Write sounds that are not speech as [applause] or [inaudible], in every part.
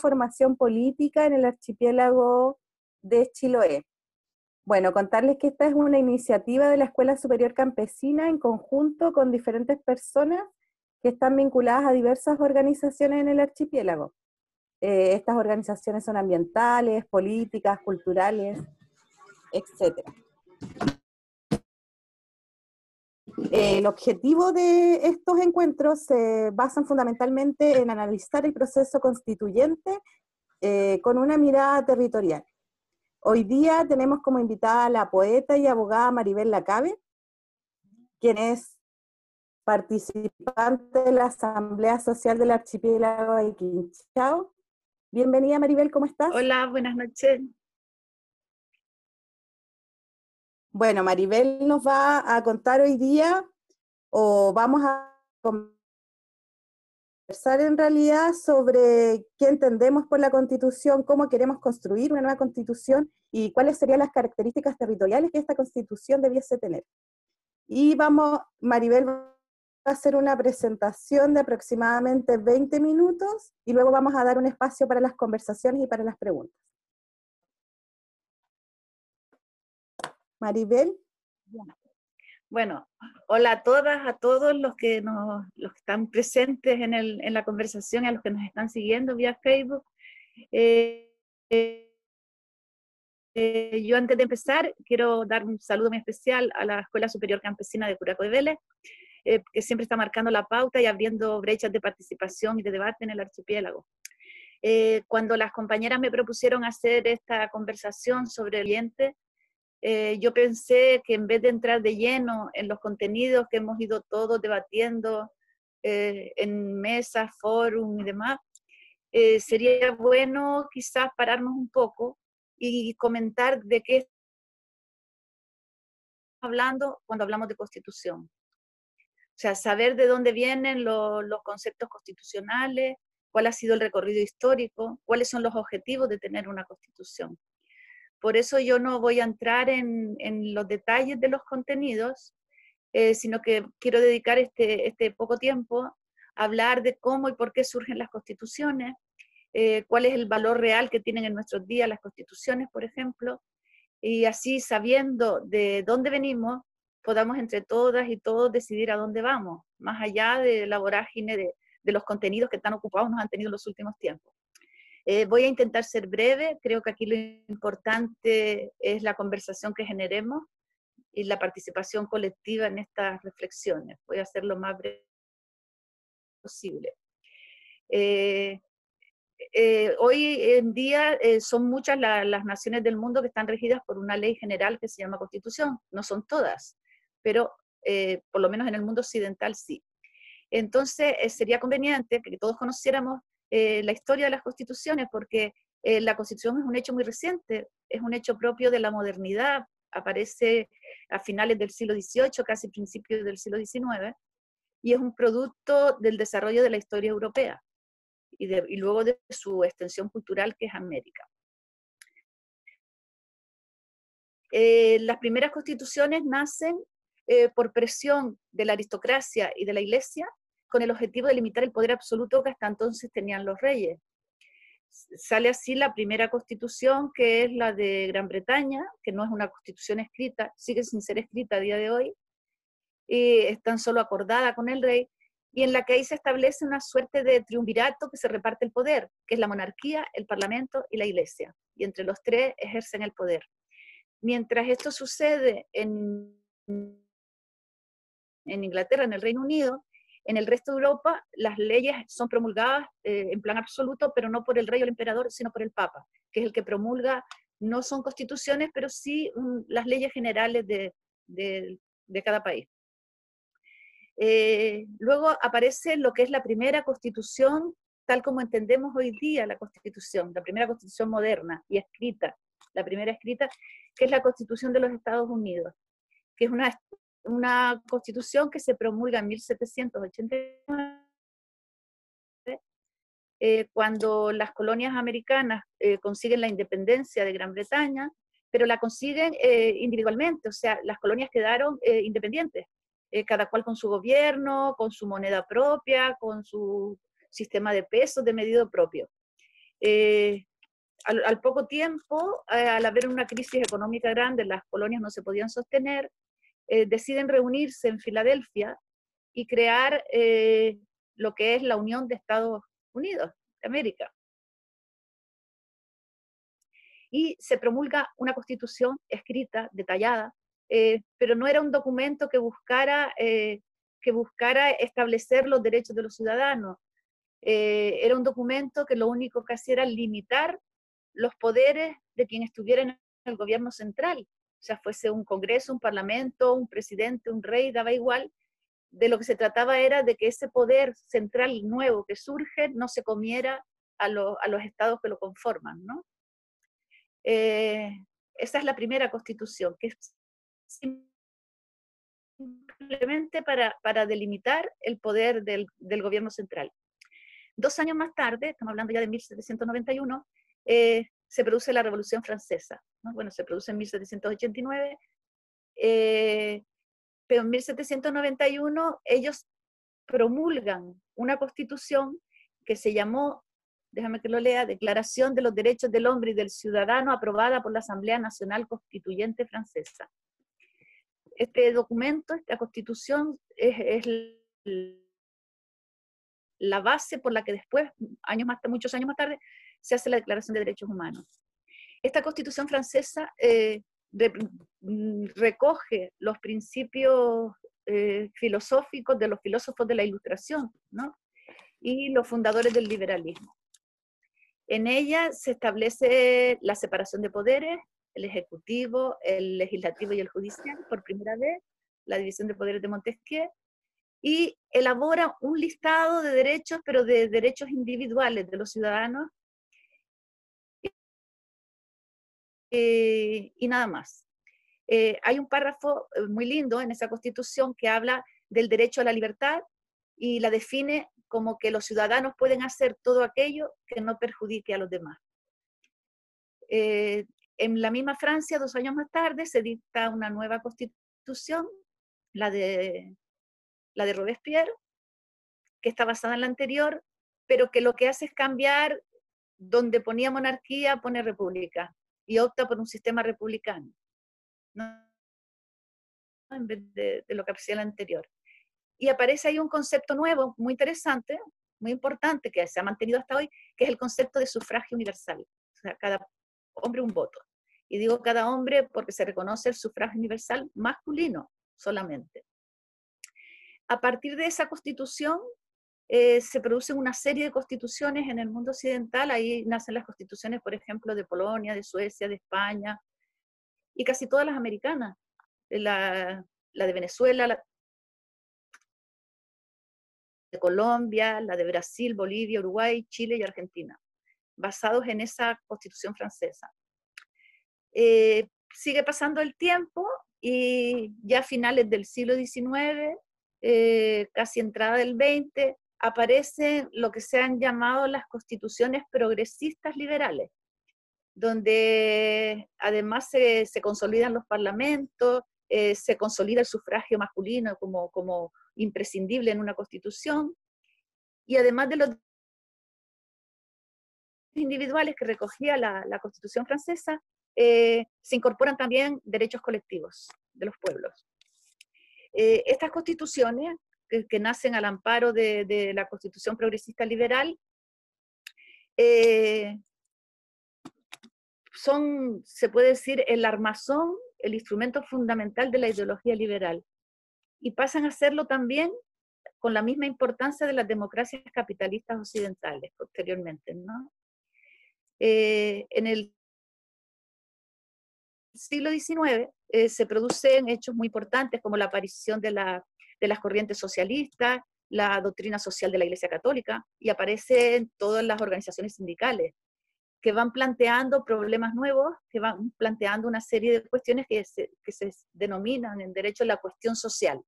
autoformación política en el archipiélago de Chiloé. Bueno, contarles que esta es una iniciativa de la Escuela Superior Campesina en conjunto con diferentes personas que están vinculadas a diversas organizaciones en el archipiélago. Eh, estas organizaciones son ambientales, políticas, culturales, etc. El objetivo de estos encuentros se basan fundamentalmente en analizar el proceso constituyente eh, con una mirada territorial. Hoy día tenemos como invitada a la poeta y abogada Maribel Lacabe, quien es participante de la Asamblea Social del Archipiélago de Quinchao. Bienvenida Maribel, ¿cómo estás? Hola, buenas noches. Bueno, Maribel nos va a contar hoy día, o vamos a conversar en realidad sobre qué entendemos por la constitución, cómo queremos construir una nueva constitución y cuáles serían las características territoriales que esta constitución debiese tener. Y vamos, Maribel va a hacer una presentación de aproximadamente 20 minutos y luego vamos a dar un espacio para las conversaciones y para las preguntas. Maribel. Bueno, hola a todas, a todos los que, nos, los que están presentes en, el, en, la conversación a los que nos están siguiendo vía Facebook. Eh, eh, yo antes de empezar quiero dar un saludo muy especial a la Escuela Superior Campesina de Curaco de Vélez, eh, que siempre está marcando la pauta y abriendo brechas de participación y de debate en el archipiélago. cuando las compañeras me propusieron hacer esta conversación sobre el Oriente, eh, yo pensé que en vez de entrar de lleno en los contenidos que hemos ido todos debatiendo eh, en mesas, foros y demás, eh, sería bueno quizás pararnos un poco y comentar de qué estamos hablando cuando hablamos de constitución. O sea, saber de dónde vienen los conceptos constitucionales, cuál ha sido el recorrido histórico, cuáles son los objetivos de tener una constitución. Por eso yo no voy a entrar en, los detalles de los contenidos, eh, sino que quiero dedicar este, este, poco tiempo a hablar de cómo y por qué surgen las constituciones, eh, cuál es el valor real que tienen en nuestros días las constituciones, por ejemplo, y así sabiendo de dónde venimos, podamos entre todas y todos decidir a dónde vamos, más allá de la vorágine de, de los contenidos que tan ocupados nos han tenido en los últimos tiempos. Eh, voy a intentar ser breve, creo que aquí lo importante es la conversación que generemos y la participación colectiva en estas reflexiones. Voy a hacer lo más breve posible. Eh, eh, hoy en día son muchas las naciones del mundo que están regidas por una ley general que se llama Constitución. No son todas, pero por lo menos en el mundo occidental sí. Entonces sería conveniente que todos conociéramos eh, la historia de las constituciones, porque eh, la constitución es un hecho muy reciente, es un hecho propio de la modernidad, aparece a finales del siglo XVIII, casi principios del siglo XIX, y es un producto del desarrollo de la historia europea y, y luego de su extensión cultural que es América. Eh, las primeras constituciones nacen por presión de la aristocracia y de la iglesia con el objetivo de limitar el poder absoluto que hasta entonces tenían los reyes. Sale así la primera constitución, que es la de Gran Bretaña, que no es una constitución escrita, sigue sin ser escrita a día de hoy, y es tan solo acordada con el rey, y en la que ahí se establece una suerte de triunvirato que se reparte el poder, que es la monarquía, el parlamento y la iglesia, y entre los tres ejercen el poder. Mientras esto sucede en, en Inglaterra, en el Reino Unido, en el resto de Europa, las leyes son promulgadas eh, en plan absoluto, pero no por el rey o el emperador, sino por el papa, que es el que promulga, no son constituciones, pero sí las leyes generales de, cada país. Eh, luego aparece lo que es la primera constitución, tal como entendemos hoy día la constitución, la primera constitución moderna y escrita, la primera escrita, que es la constitución de los Estados Unidos, que es una una constitución que se promulga en 1789, eh, cuando las colonias americanas eh, consiguen la independencia de Gran Bretaña, pero la consiguen eh, individualmente, o sea, las colonias quedaron independientes, cada cual con su gobierno, con su moneda propia, con su sistema de pesos de medido propio. Eh, al, poco tiempo, eh, al haber una crisis económica grande, las colonias no se podían sostener, eh, deciden reunirse en Filadelfia y crear lo que es la Unión de Estados Unidos de América. Y se promulga una constitución escrita, detallada, pero no era un documento que buscara, que buscara establecer los derechos de los ciudadanos, eh, era un documento que lo único que hacía era limitar los poderes de quien estuviera en el gobierno central, sea, fuese un congreso, un parlamento, un presidente, un rey, daba igual. De lo que se trataba era de que ese poder central nuevo que surge no se comiera a, los estados que lo conforman, ¿no? Eh, esa es la primera constitución, que es simplemente para, para delimitar el poder del, del gobierno central. Dos años más tarde, estamos hablando ya de 1791, eh, se produce la Revolución Francesa. Bueno, se produce en 1789, eh, pero en 1791 ellos promulgan una constitución que se llamó, déjame que lo lea, Declaración de los Derechos del Hombre y del Ciudadano aprobada por la Asamblea Nacional Constituyente Francesa. Este documento, esta constitución, es, la base por la que después, años muchos años más tarde, se hace la Declaración de Derechos Humanos. Esta constitución francesa eh, mm, recoge los principios eh, filosóficos de los filósofos de la Ilustración ¿no? y los fundadores del liberalismo. En ella se establece la separación de poderes, el ejecutivo, el legislativo y el judicial, por primera vez, la división de poderes de Montesquieu, y elabora un listado de derechos, pero de derechos individuales de los ciudadanos eh, y nada más. Eh, hay un párrafo eh, muy lindo en esa constitución que habla del derecho a la libertad y la define como que los ciudadanos pueden hacer todo aquello que no perjudique a los demás. en la misma Francia, dos años más tarde, se dicta una nueva constitución, la de la de Robespierre, que está basada en la anterior, pero que lo que hace es cambiar donde ponía monarquía, pone república y opta por un sistema republicano, en vez de, lo que hacía la anterior. Y aparece ahí un concepto nuevo, muy interesante, muy importante, que se ha mantenido hasta hoy, que es el concepto de sufragio universal. O sea, cada hombre un voto. Y digo cada hombre porque se reconoce el sufragio universal masculino solamente. A partir de esa constitución eh, se producen una serie de constituciones en el mundo occidental, ahí nacen las constituciones, por ejemplo, de Polonia, de Suecia, de España, y casi todas las americanas, la, de Venezuela, la de Colombia, la de Brasil, Bolivia, Uruguay, Chile y Argentina, basados en esa constitución francesa. Eh, sigue pasando el tiempo y ya a finales del siglo XIX eh, casi entrada del 20, aparecen lo que se han llamado las constituciones progresistas liberales, donde además se, consolidan los parlamentos, eh, se consolida el sufragio masculino como, como imprescindible en una constitución, y además de los individuales que recogía la, constitución francesa, eh, se incorporan también derechos colectivos de los pueblos. Eh, estas constituciones, que, nacen al amparo de, la constitución progresista liberal, eh, son, se puede decir, el armazón, el instrumento fundamental de la ideología liberal. Y pasan a serlo también con la misma importancia de las democracias capitalistas occidentales posteriormente. ¿no? Eh, en el siglo XIX eh, se producen hechos muy importantes como la aparición de, las corrientes socialistas, la doctrina social de la Iglesia Católica y aparecen todas las organizaciones sindicales que van planteando problemas nuevos, que van planteando una serie de cuestiones que se, denominan en derecho la cuestión social.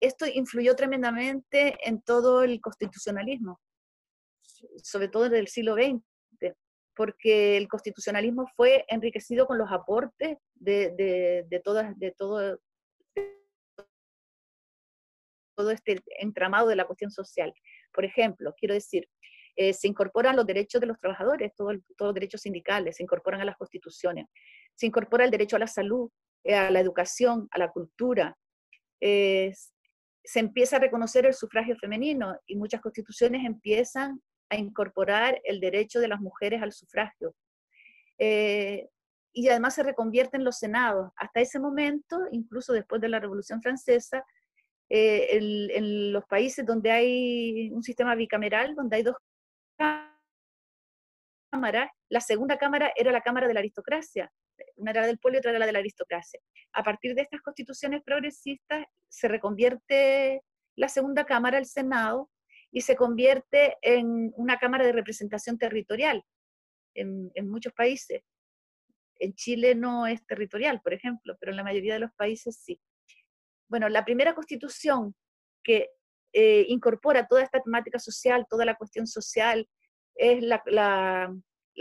Esto influyó tremendamente en todo el constitucionalismo, sobre todo desde el siglo XX, porque el constitucionalismo fue enriquecido con los aportes de, de, todas, de todo, todo este entramado de la cuestión social. Por ejemplo, quiero decir, Eh, se incorporan los derechos de los trabajadores, todos los derechos sindicales, se incorporan a las constituciones, se incorpora el derecho a la salud, eh, a la educación, a la cultura, se empieza a reconocer el sufragio femenino y muchas constituciones empiezan a incorporar el derecho de las mujeres al sufragio. Eh, y además se reconvierten los senados. Hasta ese momento, incluso después de la Revolución Francesa, eh, en los países donde hay un sistema bicameral, donde hay dos cámaras, la segunda cámara era la cámara de la aristocracia, una era del pueblo y otra era la de la aristocracia. A partir de estas constituciones progresistas se reconvierte la segunda cámara, el Senado, y se convierte en una cámara de representación territorial en, muchos países. En Chile no es territorial, por ejemplo, pero en la mayoría de los países sí. Bueno, la primera constitución que eh, incorpora toda esta temática social, toda la cuestión social, es la, la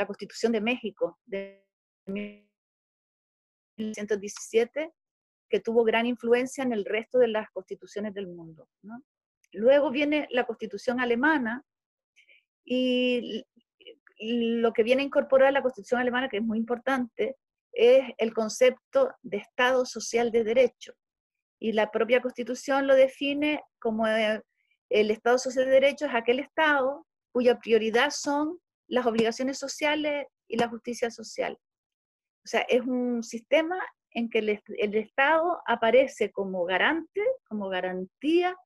Constitución de México de 1917, que tuvo gran influencia en el resto de las constituciones del mundo. Luego viene la constitución alemana y lo que viene a incorporar la constitución alemana, que es muy importante, es el concepto de Estado social de derecho. Y la propia constitución lo define como el Estado social de derecho es aquel Estado cuya prioridad son las obligaciones sociales y la justicia social. O sea, es un sistema en que el, Estado aparece como garante, como garantía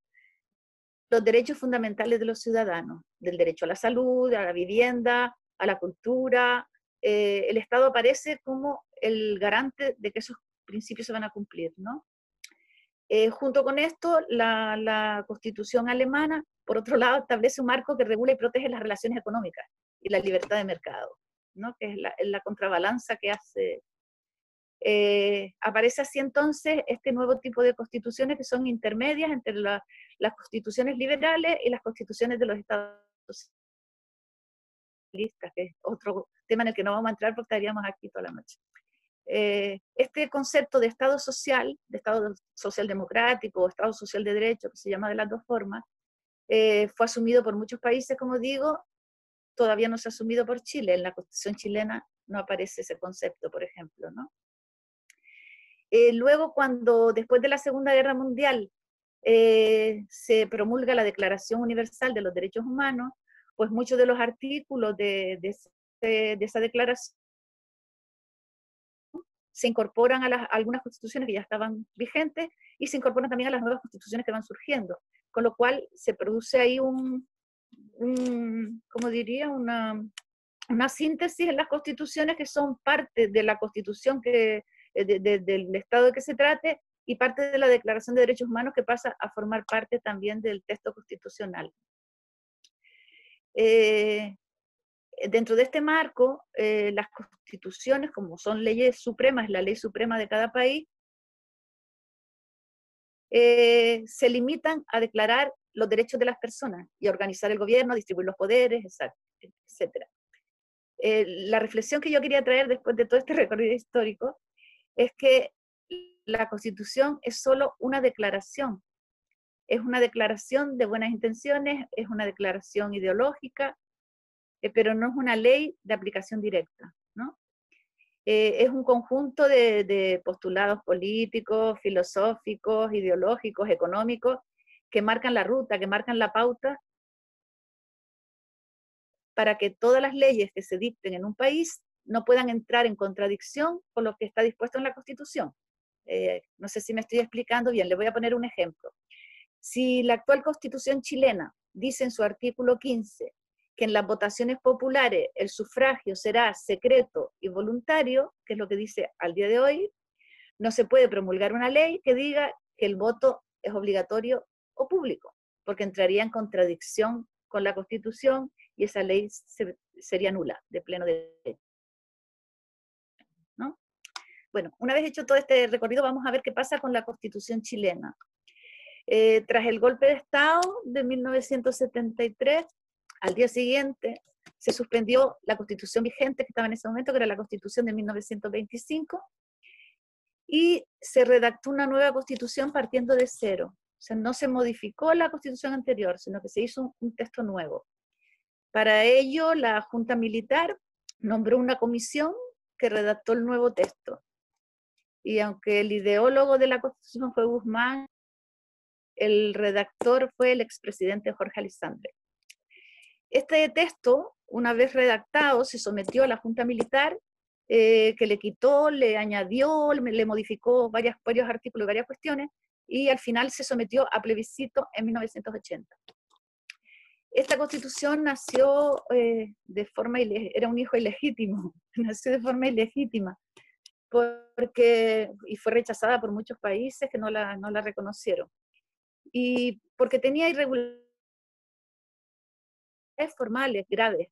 los derechos fundamentales de los ciudadanos, del derecho a la salud, a la vivienda, a la cultura. Eh, el Estado aparece como el garante de que esos principios se van a cumplir, ¿no? Eh, junto con esto, la, la, Constitución alemana, por otro lado, establece un marco que regula y protege las relaciones económicas y la libertad de mercado, ¿no? que es la, la contrabalanza que hace eh, aparece así entonces este nuevo tipo de constituciones que son intermedias entre las constituciones liberales y las constituciones de los estados socialistas, que es otro tema en el que no vamos a entrar porque estaríamos aquí toda la noche. Eh, este concepto de Estado social, de Estado social democrático o Estado social de derecho, que se llama de las dos formas, eh, fue asumido por muchos países, como digo, todavía no se ha asumido por Chile. En la Constitución chilena no aparece ese concepto, por ejemplo. Eh, luego, cuando después de la Segunda Guerra Mundial eh, se promulga la Declaración Universal de los Derechos Humanos, pues muchos de los artículos de, esa declaración se incorporan a, algunas constituciones que ya estaban vigentes y se incorporan también a las nuevas constituciones que van surgiendo, con lo cual se produce ahí un, como diría, una, una síntesis en las constituciones que son parte de la constitución que, eh, del Estado de que se trate y parte de la Declaración de Derechos Humanos que pasa a formar parte también del texto constitucional. Eh, dentro de este marco, eh, las constituciones, como son leyes supremas, la ley suprema de cada país, se limitan a declarar los derechos de las personas y organizar el gobierno, distribuir los poderes, etc. la reflexión que yo quería traer después de todo este [laughs] recorrido histórico es que la constitución es solo una declaración. Es una declaración de buenas intenciones, es una declaración ideológica, eh, pero no es una ley de aplicación directa. ¿no? Eh, es un conjunto de, postulados políticos, filosóficos, ideológicos, económicos, que marcan la ruta, que marcan la pauta para que todas las leyes que se dicten en un país no puedan entrar en contradicción con lo que está dispuesto en la Constitución. Eh, no sé si me estoy explicando bien, le voy a poner un ejemplo. Si la actual Constitución chilena dice en su artículo 15 que en las votaciones populares el sufragio será secreto y voluntario, que es lo que dice al día de hoy, no se puede promulgar una ley que diga que el voto es obligatorio o público, porque entraría en contradicción con la Constitución y esa ley sería nula de pleno derecho. Bueno, una vez hecho todo este recorrido, vamos a ver qué pasa con la constitución chilena. Eh, tras el golpe de Estado de 1973, al día siguiente se suspendió la constitución vigente que estaba en ese momento, que era la constitución de 1925, y se redactó una nueva constitución partiendo de cero. O sea, no se modificó la constitución anterior, sino que se hizo un, texto nuevo. Para ello, la Junta Militar nombró una comisión que redactó el nuevo texto. Y aunque el ideólogo de la Constitución fue Guzmán, el redactor fue el expresidente Jorge Alessandre. Este texto, una vez redactado, se sometió a la Junta Militar, eh, que le quitó, le añadió, le modificó varios artículos y varias cuestiones, y al final se sometió a plebiscito en 1980. Esta constitución nació eh, de forma, era un hijo ilegítimo, [laughs] nació de forma ilegítima, porque, y fue rechazada por muchos países que no la, no la reconocieron. Y porque tenía irregularidades formales graves.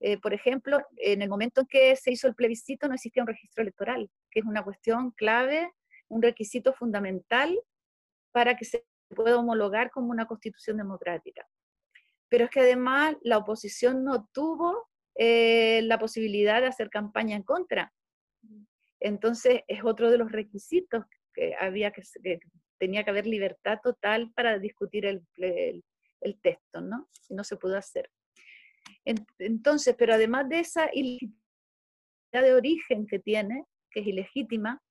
Eh, por ejemplo, en el momento en que se hizo el plebiscito no existía un registro electoral, que es una cuestión clave, un requisito fundamental para que se pueda homologar como una constitución democrática. Pero es que además la oposición no tuvo eh, la posibilidad de hacer campaña en contra. Entonces es otro de los requisitos que había que, tenía que haber libertad total para discutir el, el, texto, ¿no? Y no se pudo hacer. Entonces, pero además de esa ilegitimidad de origen que tiene, que es ilegítima,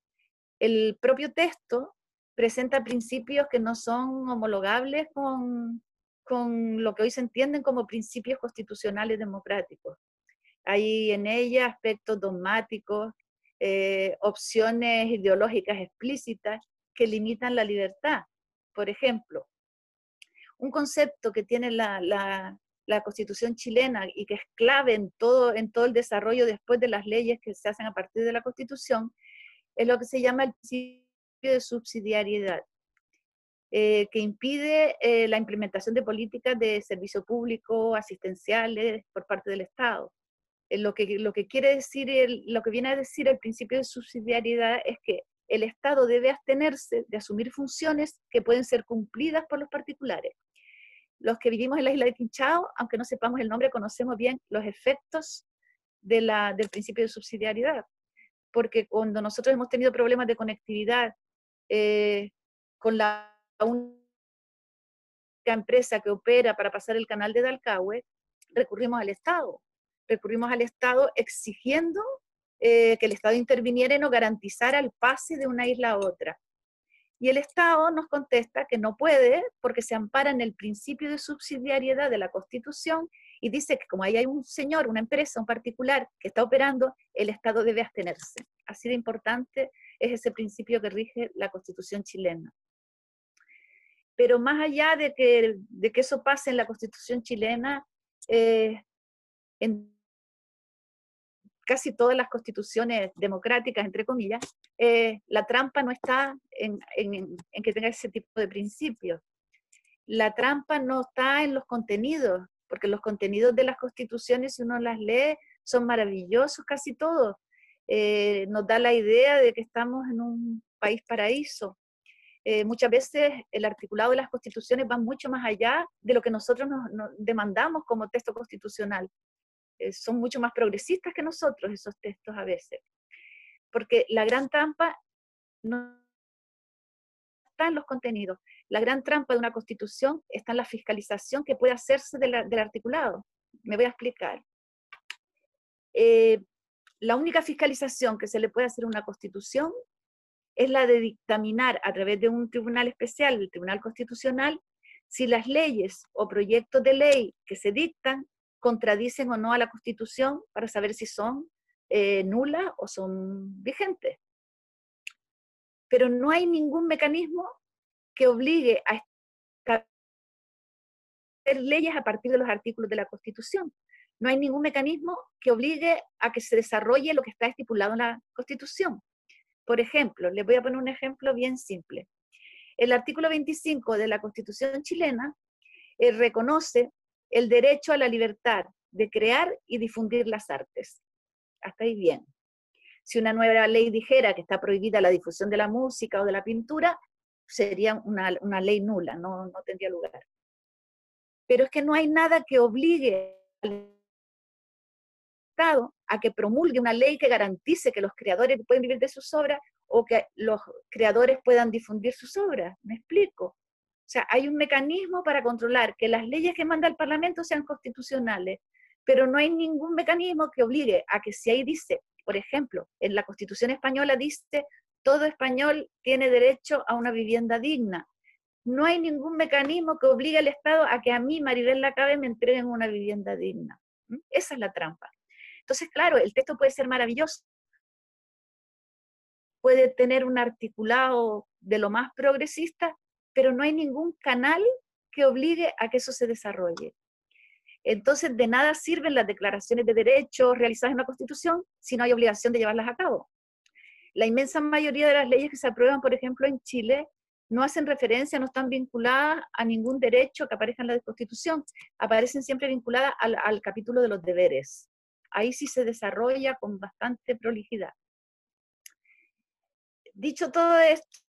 el propio texto presenta principios que no son homologables con, con lo que hoy se entienden como principios constitucionales democráticos. Hay en ella aspectos dogmáticos, eh, opciones ideológicas explícitas que limitan la libertad. Por ejemplo, un concepto que tiene la, la, la, Constitución chilena y que es clave en todo, en todo el desarrollo después de las leyes que se hacen a partir de la Constitución, es lo que se llama el principio de subsidiariedad, eh, que impide eh, la implementación de políticas de servicio público, asistenciales por parte del Estado. Eh, lo, que, lo que quiere decir, lo que viene a decir el principio de subsidiariedad es que el Estado debe abstenerse de asumir funciones que pueden ser cumplidas por los particulares. Los que vivimos en la isla de Quinchao, aunque no sepamos el nombre, conocemos bien los efectos de la, del principio de subsidiariedad, porque cuando nosotros hemos tenido problemas de conectividad eh, con la única empresa que opera para pasar el canal de Dalcahue, recurrimos al Estado. Recurrimos al Estado exigiendo eh, que el Estado interviniera y nos garantizara el pase de una isla a otra. Y el Estado nos contesta que no puede porque se ampara en el principio de subsidiariedad de la Constitución y dice que como ahí hay un señor, una empresa, un particular que está operando, el Estado debe abstenerse. Así de importante es ese principio que rige la constitución chilena. Pero más allá de que, de que eso pase en la constitución chilena, eh, en casi todas las constituciones democráticas, entre comillas, eh, la trampa no está en, que tenga ese tipo de principios. La trampa no está en los contenidos, porque los contenidos de las constituciones, si uno las lee, son maravillosos casi todos. Eh, nos da la idea de que estamos en un país paraíso. Eh, muchas veces el articulado de las constituciones va mucho más allá de lo que nosotros nos, demandamos como texto constitucional. Eh, son mucho más progresistas que nosotros esos textos a veces. Porque la gran trampa no está en los contenidos. La gran trampa de una constitución está en la fiscalización que puede hacerse del articulado. Me voy a explicar. Eh, la única fiscalización que se le puede hacer a una constitución es la de dictaminar a través de un tribunal especial, el Tribunal Constitucional, si las leyes o proyectos de ley que se dictan contradicen o no a la Constitución para saber si son eh, nulas o son vigentes. Pero no hay ningún mecanismo que obligue a establecer leyes a partir de los artículos de la Constitución no hay ningún mecanismo que obligue a que se desarrolle lo que está estipulado en la Constitución. Por ejemplo, les voy a poner un ejemplo bien simple. El artículo 25 de la Constitución chilena eh, reconoce el derecho a la libertad de crear y difundir las artes. Hasta ahí bien. Si una nueva ley dijera que está prohibida la difusión de la música o de la pintura, sería una, una ley nula, no, no tendría lugar. Pero es que no hay nada que obligue al a que promulgue una ley que garantice que los creadores pueden vivir de sus obras o que los creadores puedan difundir sus obras. ¿Me explico? O sea, hay un mecanismo para controlar que las leyes que manda el Parlamento sean constitucionales. pero no hay ningún mecanismo que obligue a que si ahí dice, por ejemplo, en la Constitución española dice, todo español tiene derecho a una vivienda digna. No hay ningún mecanismo que obligue al Estado a que a mí, Maribel Lacabe, me entreguen una vivienda digna. Esa es la trampa. Entonces, claro, el texto puede ser maravilloso, puede tener un articulado de lo más progresista, pero no hay ningún canal que obligue a que eso se desarrolle. Entonces, de nada sirven las declaraciones de derechos realizadas en la Constitución si no hay obligación de llevarlas a cabo. La inmensa mayoría de las leyes que se aprueban, por ejemplo, en Chile, no hacen referencia, no están vinculadas a ningún derecho que aparezca en la Constitución, aparecen siempre vinculadas al, capítulo de los deberes. Ahí sí se desarrolla con bastante prolijidad. Dicho todo esto,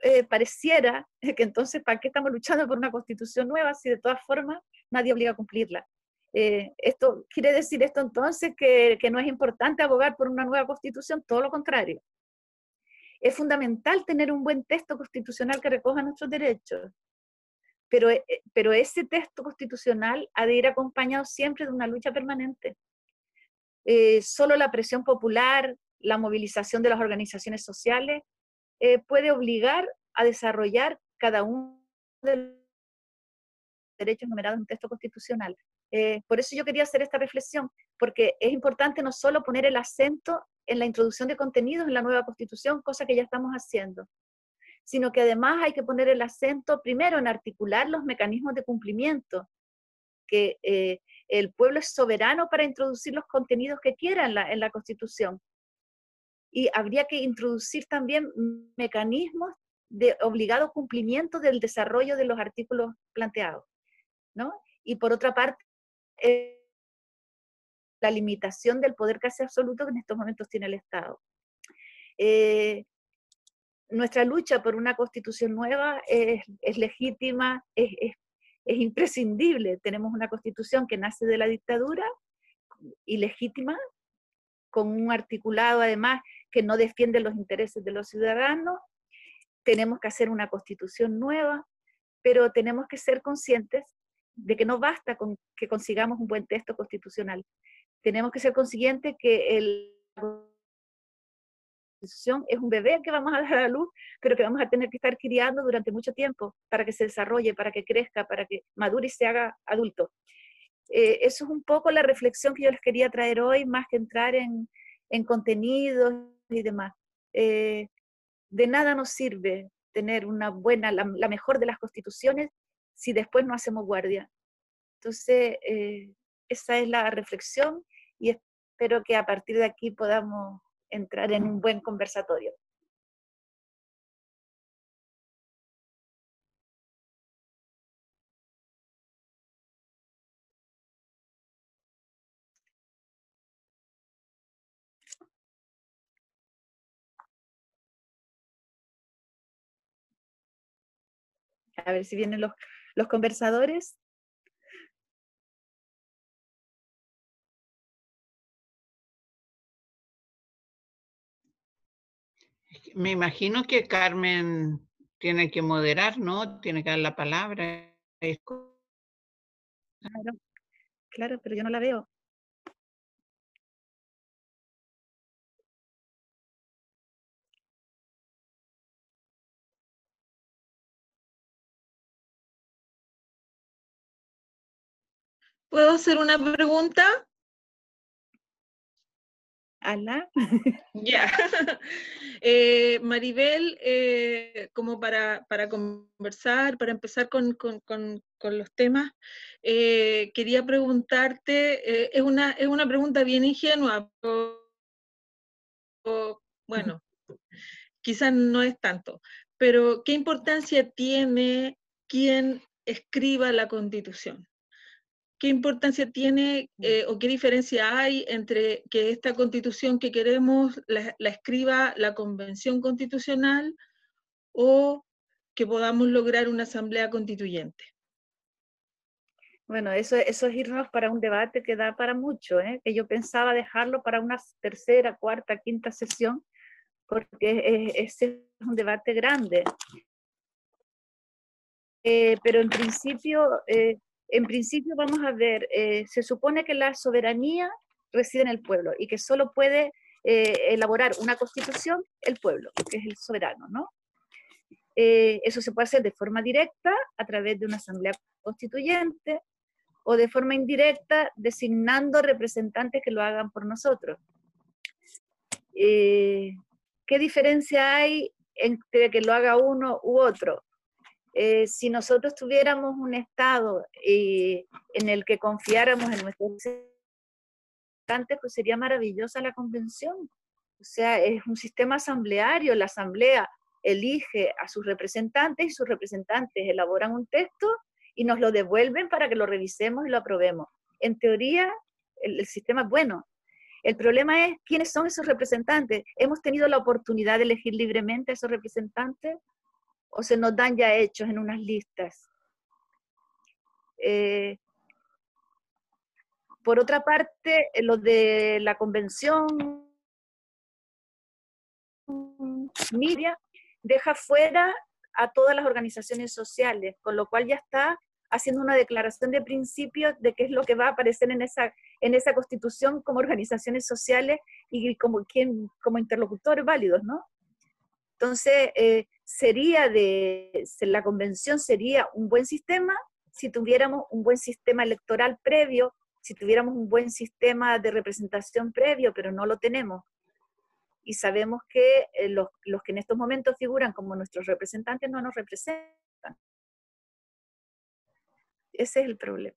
eh, pareciera [laughs] que entonces, ¿para qué estamos luchando por una constitución nueva si de todas formas nadie obliga a cumplirla? Eh, esto quiere decir esto entonces que, que no es importante abogar por una nueva constitución, todo lo contrario. Es fundamental tener un buen texto constitucional que recoja nuestros derechos, pero, eh, pero ese texto constitucional ha de ir acompañado siempre de una lucha permanente. solo la presión popular, la movilización de las organizaciones sociales eh, puede obligar a desarrollar cada uno de los derechos enumerados en un texto constitucional. Eh, por eso yo quería hacer esta reflexión, porque es importante no solo poner el acento en la introducción de contenidos en la nueva constitución, cosa que ya estamos haciendo, sino que además hay que poner el acento primero en articular los mecanismos de cumplimiento, que eh, el pueblo es soberano para introducir los contenidos que quiera en la, en la constitución, y habría que introducir también mecanismos de obligado cumplimiento del desarrollo de los artículos planteados, ¿no? Y por otra parte, eh, la limitación del poder casi absoluto que en estos momentos tiene el Estado. Eh, nuestra lucha por una constitución nueva es, legítima, es, es, imprescindible. Tenemos una constitución que nace de la dictadura y legítima, con un articulado además que no defiende los intereses de los ciudadanos. Tenemos que hacer una constitución nueva, pero tenemos que ser conscientes de que no basta con que consigamos un buen texto constitucional. Tenemos que ser conscientes que la constitución es un bebé que vamos a dar a luz, pero que vamos a tener que estar criando durante mucho tiempo para que se desarrolle, para que crezca, para que madure y se haga adulto. Eh, eso es un poco la reflexión que yo les quería traer hoy, más que entrar en, en contenidos y demás. Eh, de nada nos sirve tener una buena, la, mejor de las constituciones si después no hacemos guardia. Entonces, eh, esa es la reflexión y espero que a partir de aquí podamos entrar en un buen conversatorio. A ver si vienen los, los conversadores. Me imagino que Carmen tiene que moderar, ¿no? Tiene que dar la palabra. Claro, claro, pero yo no la veo. ¿Puedo hacer una pregunta? Ana. Ya. [laughs] Eh, Maribel, eh, como para, conversar, para empezar con, los temas, eh, quería preguntarte, es, una, es una pregunta bien ingenua, bueno, quizás no es tanto, pero ¿qué importancia tiene quien escriba la constitución? ¿Qué importancia tiene mm. eh, o qué diferencia hay entre que esta constitución que queremos la, escriba la convención constitucional o que podamos lograr una asamblea constituyente? Bueno, eso, eso es irnos para un debate que da para mucho, ¿eh? que yo pensaba dejarlo para una tercera, cuarta, quinta sesión, porque ese es un debate grande. Eh, pero en principio, en principio vamos a ver, eh, se supone que la soberanía reside en el pueblo y que solo puede eh, elaborar una constitución el pueblo, que es el soberano, ¿no? Eh, eso se puede hacer de forma directa a través de una asamblea constituyente o de forma indirecta designando representantes que lo hagan por nosotros. ¿Qué diferencia hay entre que lo haga uno u otro? Eh, si nosotros tuviéramos un Estado eh, en el que confiáramos en nuestros representantes, pues sería maravillosa la convención. O sea, es un sistema asambleario, la asamblea elige a sus representantes y sus representantes elaboran un texto y nos lo devuelven para que lo revisemos y lo aprobemos. En teoría, el, el sistema es bueno. El problema es quiénes son esos representantes. ¿Hemos tenido la oportunidad de elegir libremente a esos representantes? O se nos dan ya hechos en unas listas. Eh, por otra parte, lo de la convención media deja fuera a todas las organizaciones sociales, con lo cual ya está haciendo una declaración de principios de qué es lo que va a aparecer en esa, en esa constitución como organizaciones sociales y como, quien, como interlocutores válidos, ¿no? Entonces, eh, sería de, la convención sería un buen sistema si tuviéramos un buen sistema electoral previo, si tuviéramos un buen sistema de representación previo, pero no lo tenemos. Y sabemos que eh, los, los que en estos momentos figuran como nuestros representantes no nos representan. Ese es el problema.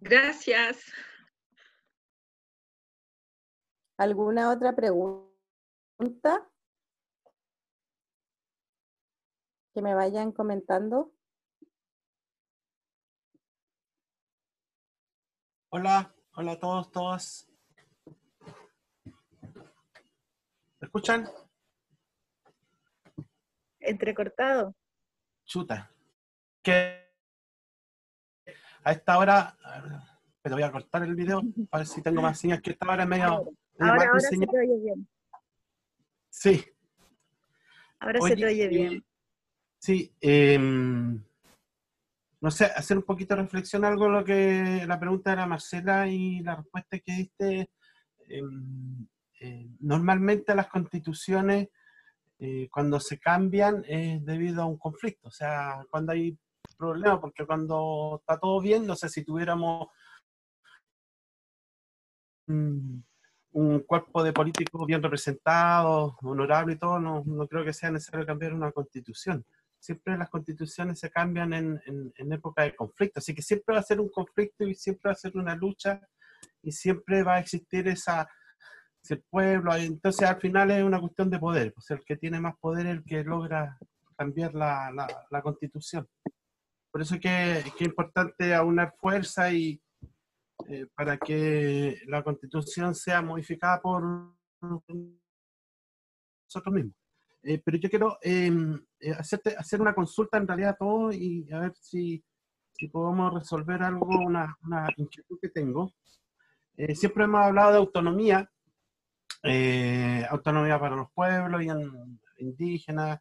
Gracias. ¿Alguna otra pregunta? Que me vayan comentando. Hola, hola a todos, todas. ¿Me escuchan? Entrecortado. Chuta. Que a esta hora, pero voy a cortar el video para ver si tengo [laughs] más señas que esta hora es medio... Ahora, ahora se te oye bien. Sí. Ahora se te oye bien. Sí. em, no sé, hacer un poquito de reflexión algo lo que la pregunta de la Marcela y la respuesta que diste. em, eh, normalmente las constituciones, eh, cuando se cambian, es debido a un conflicto. O sea, cuando hay problemas, porque cuando está todo bien, no sé si tuviéramos mm, un cuerpo de políticos bien representado, honorable y todo, no, no creo que sea necesario cambiar una constitución. Siempre las constituciones se cambian en, en, en época de conflicto, así que siempre va a ser un conflicto y siempre va a ser una lucha y siempre va a existir esa, ese pueblo, entonces al final es una cuestión de poder, pues el que tiene más poder es el que logra cambiar la, la, la constitución. Por eso es que, que es importante aunar fuerza y, eh, para que la constitución sea modificada por nosotros mismos. Eh, pero yo quiero em, eh, hacerte, hacer una consulta en realidad a todos y a ver si, si podemos resolver algo, una, una inquietud que tengo. Eh, siempre hemos hablado de autonomía, eh, autonomía para los pueblos y en- indígenas,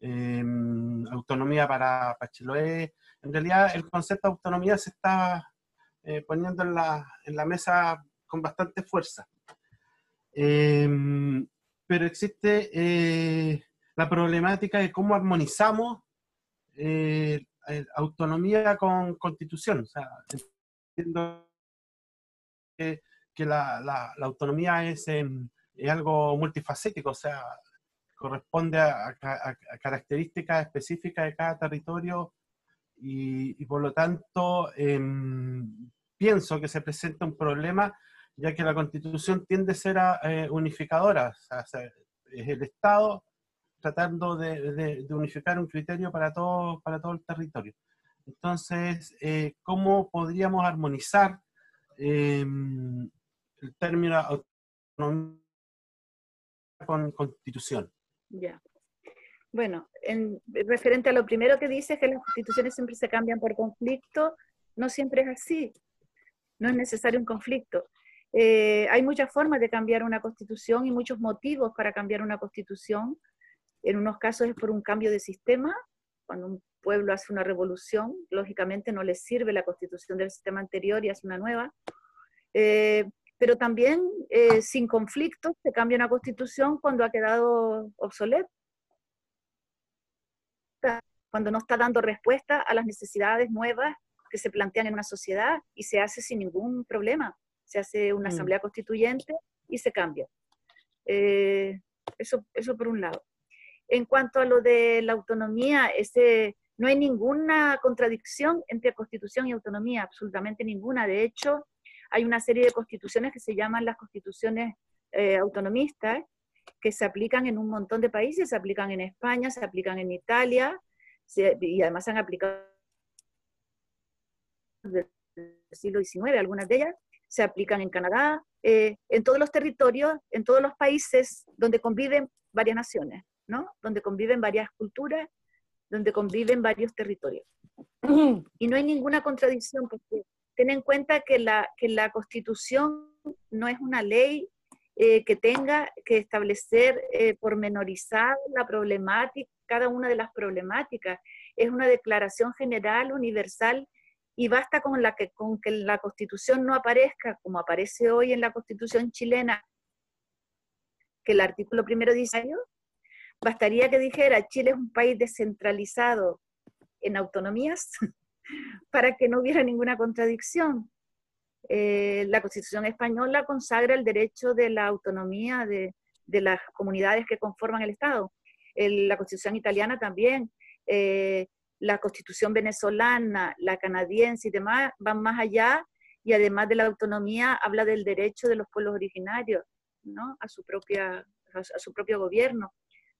em, autonomía para, para Chiloé. En realidad el concepto de autonomía se está eh, poniendo en la, en la mesa con bastante fuerza. Em, pero existe eh, la problemática de cómo armonizamos eh, eh, autonomía con constitución. O sea, entiendo que, que la, la- la autonomía es, em, es algo multifacético, o sea, corresponde a, a- a características específicas de cada territorio y, por lo tanto em, pienso que se presenta un problema ya que la constitución tiende a ser a, eh, unificadora, es el Estado tratando de, unificar un criterio para todo, para todo el territorio. Entonces, eh, ¿cómo podríamos armonizar em, el término autonomía con constitución? Bueno, en, referente a lo primero que dices, que las constituciones siempre se cambian por conflicto, no siempre es así. No es necesario un conflicto. Eh, hay muchas formas de cambiar una constitución y muchos motivos para cambiar una constitución. En unos casos es por un cambio de sistema Cuando un pueblo hace una revolución, lógicamente no le sirve la constitución del sistema anterior y hace una nueva. Eh, pero también eh, sin conflicto se cambia una constitución cuando ha quedado obsoleta, cuando no está dando respuesta a las necesidades nuevas que se plantean en una sociedad y se hace sin ningún problema. Se hace una Mm. asamblea constituyente y se cambia. Eh, eso, eso por un lado. En cuanto a lo de la autonomía, ese, no hay ninguna contradicción entre constitución y autonomía, absolutamente ninguna. De hecho, hay una serie de constituciones que se llaman las constituciones eh, autonomistas, que se aplican en un montón de países, se aplican en España, se aplican en Italia, y además se han aplicado desde el siglo XIX, algunas de ellas se aplican en Canadá, eh, en todos los territorios, en todos los países donde conviven varias naciones, ¿no? Donde conviven varias culturas, donde conviven varios territorios. [clears throat] Y no hay ninguna contradicción, porque ten en cuenta que la, que la constitución no es una ley eh, que tenga que establecer eh, pormenorizar la problemática, cada una de las problemáticas. Es una declaración general, universal, y basta con, la que, con que la constitución no aparezca, como aparece hoy en la constitución chilena, que el artículo primero dice, bastaría que dijera Chile es un país descentralizado en autonomías [laughs] para que no hubiera ninguna contradicción. Eh, la Constitución española consagra el derecho de la autonomía de, de las comunidades que conforman el Estado. El- la Constitución italiana también, eh, la Constitución venezolana, la canadiense y demás van más allá y además de la autonomía habla del derecho de los pueblos originarios ¿no? a, su propia, a su- propio gobierno.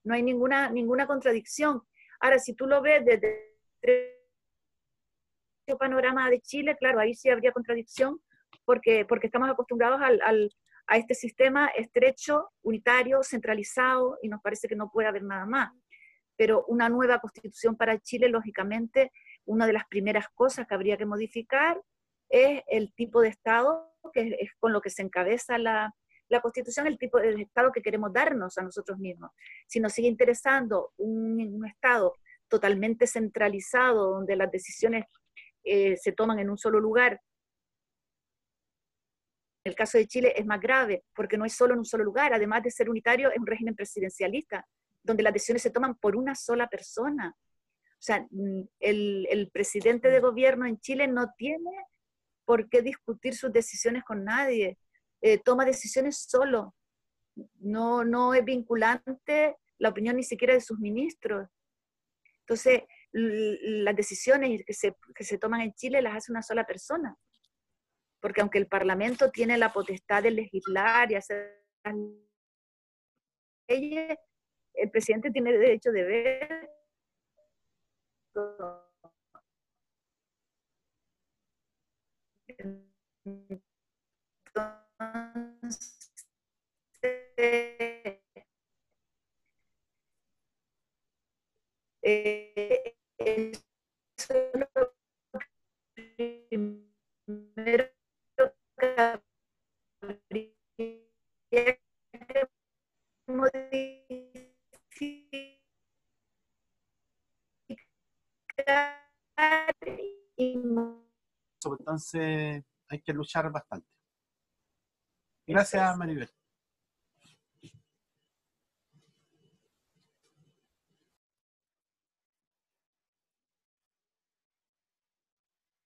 No hay ninguna, ninguna contradicción. Ahora, si tú lo ves desde el panorama de Chile, claro, ahí sí habría contradicción, porque, porque estamos acostumbrados al- a este sistema estrecho, unitario, centralizado, y nos parece que no puede haber nada más. Pero una nueva constitución para Chile, lógicamente, una de las primeras cosas que habría que modificar es el tipo de Estado, que es, con lo que se encabeza la, la constitución, el tipo de Estado que queremos darnos a nosotros mismos. Si nos sigue interesando un, un Estado totalmente centralizado, donde las decisiones eh, se toman en un solo lugar, el caso de Chile es más grave, porque no es solo en un solo lugar, además de ser unitario, es un régimen presidencialista, donde las decisiones se toman por una sola persona. O sea, mm, el, el presidente de gobierno en Chile no tiene por qué discutir sus decisiones con nadie, eh, toma decisiones solo, no, no es vinculante la opinión ni siquiera de sus ministros. Entonces, las decisiones que se, que se toman en Chile las hace una sola persona porque aunque el Parlamento tiene la potestad de legislar y hacer las leyes, el presidente tiene derecho de ver eh, primero que habría que modificar y Entonces hay que luchar bastante. Gracias, Maribel.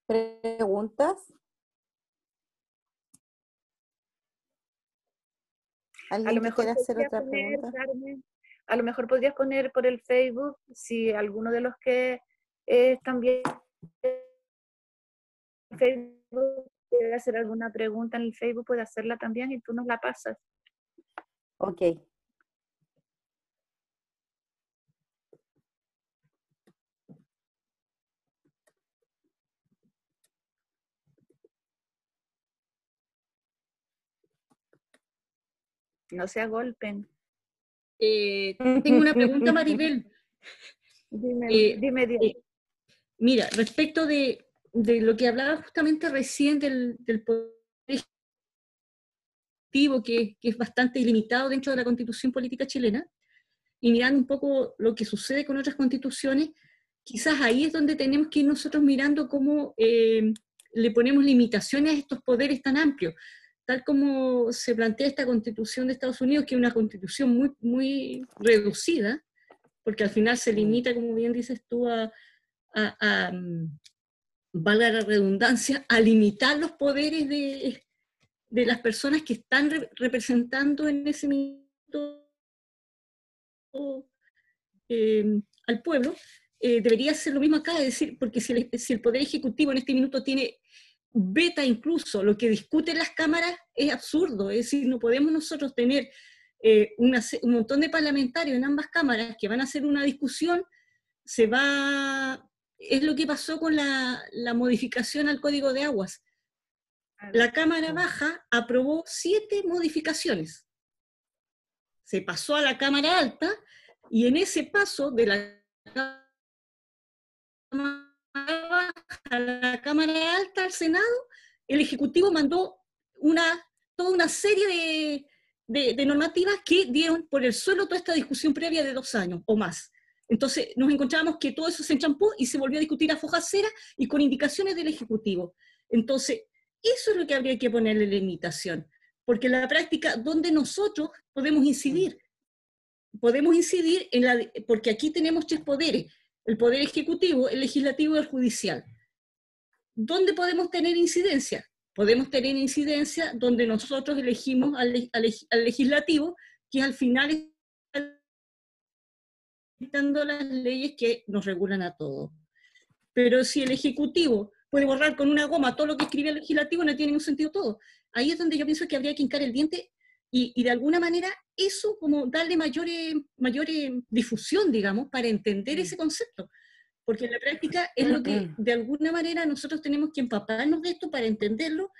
¿Preguntas? A ¿Alguien lo mejor hacer podrías otra poner, pregunta? Carmen, a lo mejor podrías poner por el Facebook si alguno de los que eh, están viendo el Facebook quiere hacer alguna pregunta en el Facebook, puede hacerla también y tú nos la pasas. Ok. No se agolpen. Eh, tengo una pregunta, Maribel. [laughs] Dime, Eh, dime, eh, Mira, respecto de, de lo que hablaba justamente recién del, del poder ejecutivo, que, que es bastante ilimitado dentro de la constitución política chilena, y mirando un poco lo que sucede con otras constituciones, quizás ahí es donde tenemos que ir nosotros mirando cómo eh, le ponemos limitaciones a estos poderes tan amplios. Tal como se plantea esta constitución de Estados Unidos, que es una constitución muy, muy reducida, porque al final se limita, como bien dices tú, a, mm, valga la redundancia, a limitar los poderes de, de las personas que están representando en ese minuto eh, al pueblo, eh, debería ser lo mismo acá, es decir, porque si el, Poder Ejecutivo en este minuto tiene beta incluso, lo que discuten las cámaras es absurdo, es decir, no podemos nosotros tener eh, un montón de parlamentarios en ambas cámaras que van a hacer una discusión, se va, es lo que pasó con la, la modificación al Código de Aguas. La Cámara Baja aprobó siete modificaciones. Se pasó a la Cámara Alta y en ese paso de la Cámara a la Cámara Alta al Senado, el Ejecutivo mandó una, toda una serie de, de, normativas que dieron por el suelo toda esta discusión previa de dos años o más. Entonces nos encontramos que todo eso se enchampó y se volvió a discutir a foja cera y con indicaciones del Ejecutivo. Entonces, eso es lo que habría que ponerle limitación, porque en la práctica, ¿dónde nosotros podemos incidir? Podemos incidir en la, porque aquí tenemos tres poderes, el poder ejecutivo, el legislativo y el judicial. ¿Dónde podemos tener incidencia? Podemos tener incidencia donde nosotros elegimos al, legislativo, que al final dando las leyes que nos regulan a todos. Pero si el Ejecutivo puede borrar con una goma todo lo que escribe el legislativo, no tiene ningún sentido todo. Ahí es donde yo pienso que habría que hincar el diente y, y de alguna manera eso como darle mayor, mayor difusión, digamos, para entender ese concepto. Porque en la práctica es lo que de alguna manera nosotros tenemos que empaparnos de esto para entenderlo